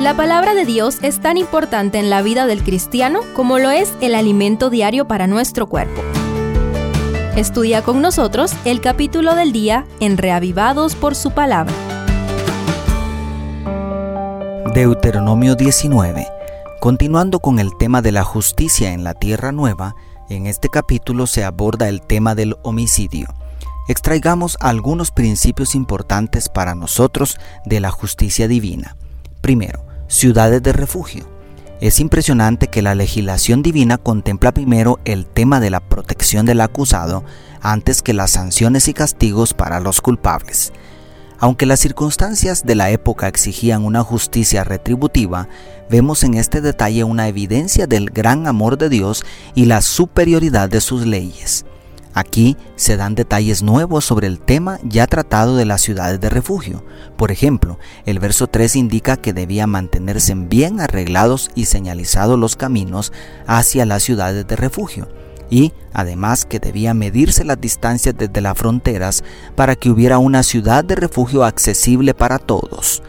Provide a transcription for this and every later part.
La palabra de Dios es tan importante en la vida del cristiano como lo es el alimento diario para nuestro cuerpo. Estudia con nosotros el capítulo del día en Reavivados por su palabra. Deuteronomio 19. Continuando con el tema de la justicia en la tierra nueva, en este capítulo se aborda el tema del homicidio. Extraigamos algunos principios importantes para nosotros de la justicia divina. Primero, ciudades de refugio. Es impresionante que la legislación divina contempla primero el tema de la protección del acusado antes que las sanciones y castigos para los culpables. Aunque las circunstancias de la época exigían una justicia retributiva, vemos en este detalle una evidencia del gran amor de Dios y la superioridad de sus leyes. Aquí se dan detalles nuevos sobre el tema ya tratado de las ciudades de refugio. Por ejemplo, el verso 3 indica que debían mantenerse bien arreglados y señalizados los caminos hacia las ciudades de refugio y además que debían medirse las distancias desde las fronteras para que hubiera una ciudad de refugio accesible para todos.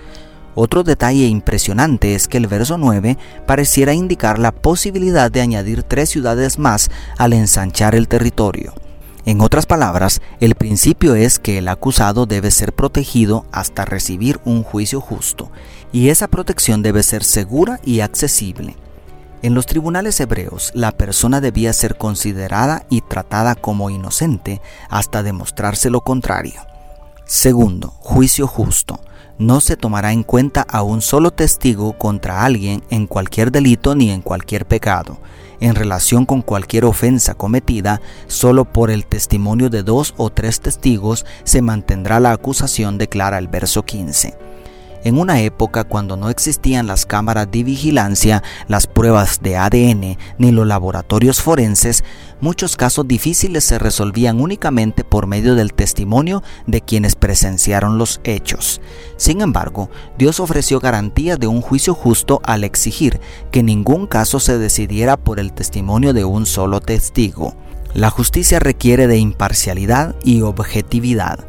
Otro detalle impresionante es que el verso 9 pareciera indicar la posibilidad de añadir tres ciudades más al ensanchar el territorio. En otras palabras, el principio es que el acusado debe ser protegido hasta recibir un juicio justo, y esa protección debe ser segura y accesible. En los tribunales hebreos, la persona debía ser considerada y tratada como inocente hasta demostrarse lo contrario. Segundo, juicio justo. No se tomará en cuenta a un solo testigo contra alguien en cualquier delito ni en cualquier pecado en relación con cualquier ofensa cometida, solo por el testimonio de dos o tres testigos se mantendrá la acusación, declara el verso 15. En una época cuando no existían las cámaras de vigilancia, las pruebas de ADN ni los laboratorios forenses, muchos casos difíciles se resolvían únicamente por medio del testimonio de quienes presenciaron los hechos. Sin embargo, Dios ofreció garantías de un juicio justo al exigir que ningún caso se decidiera por el testimonio de un solo testigo. La justicia requiere de imparcialidad y objetividad.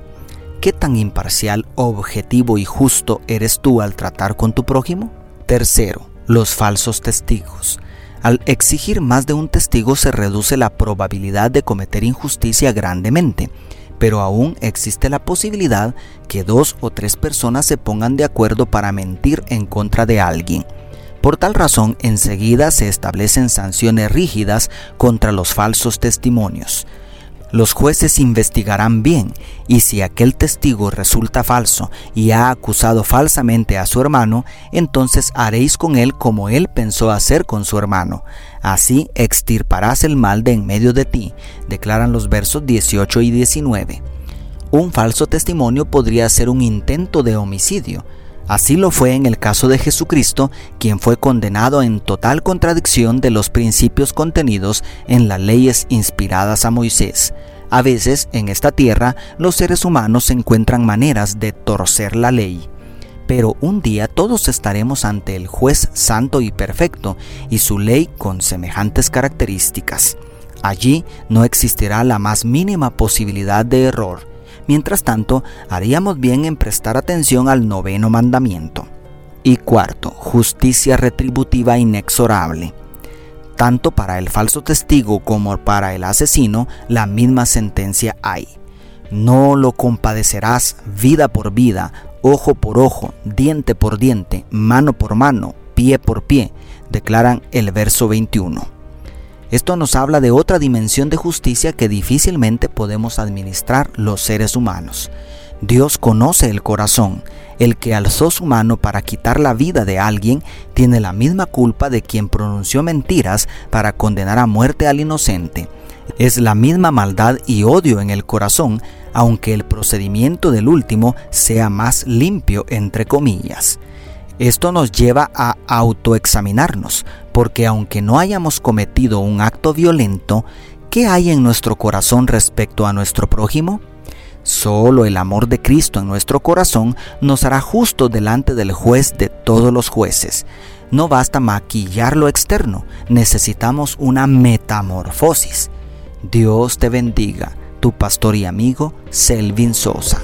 ¿Qué tan imparcial, objetivo y justo eres tú al tratar con tu prójimo? Tercero, los falsos testigos. Al exigir más de un testigo se reduce la probabilidad de cometer injusticia grandemente, pero aún existe la posibilidad que dos o tres personas se pongan de acuerdo para mentir en contra de alguien. Por tal razón, enseguida se establecen sanciones rígidas contra los falsos testimonios. Los jueces investigarán bien y si aquel testigo resulta falso y ha acusado falsamente a su hermano, entonces haréis con él como él pensó hacer con su hermano. Así extirparás el mal de en medio de ti, declaran los versos 18 y 19. Un falso testimonio podría ser un intento de homicidio, Así lo fue en el caso de Jesucristo, quien fue condenado en total contradicción de los principios contenidos en las leyes inspiradas a Moisés. A veces en esta tierra los seres humanos encuentran maneras de torcer la ley. Pero un día todos estaremos ante el juez santo y perfecto y su ley con semejantes características. Allí no existirá la más mínima posibilidad de error Mientras tanto, haríamos bien en prestar atención al noveno mandamiento. Y cuarto, justicia retributiva inexorable. Tanto para el falso testigo como para el asesino, la misma sentencia hay. No lo compadecerás vida por vida, ojo por ojo, diente por diente, mano por mano, pie por pie, declaran el verso 21. Esto nos habla de otra dimensión de justicia que difícilmente podemos administrar los seres humanos. Dios conoce el corazón. El que alzó su mano para quitar la vida de alguien tiene la misma culpa de quien pronunció mentiras para condenar a muerte al inocente. Es la misma maldad y odio en el corazón, aunque el procedimiento del último sea más limpio entre comillas. Esto nos lleva a autoexaminarnos, porque aunque no hayamos cometido un acto violento, ¿qué hay en nuestro corazón respecto a nuestro prójimo? Solo el amor de Cristo en nuestro corazón nos hará justo delante del juez de todos los jueces. No basta maquillar lo externo, necesitamos una metamorfosis. Dios te bendiga, tu pastor y amigo Selvin Sosa.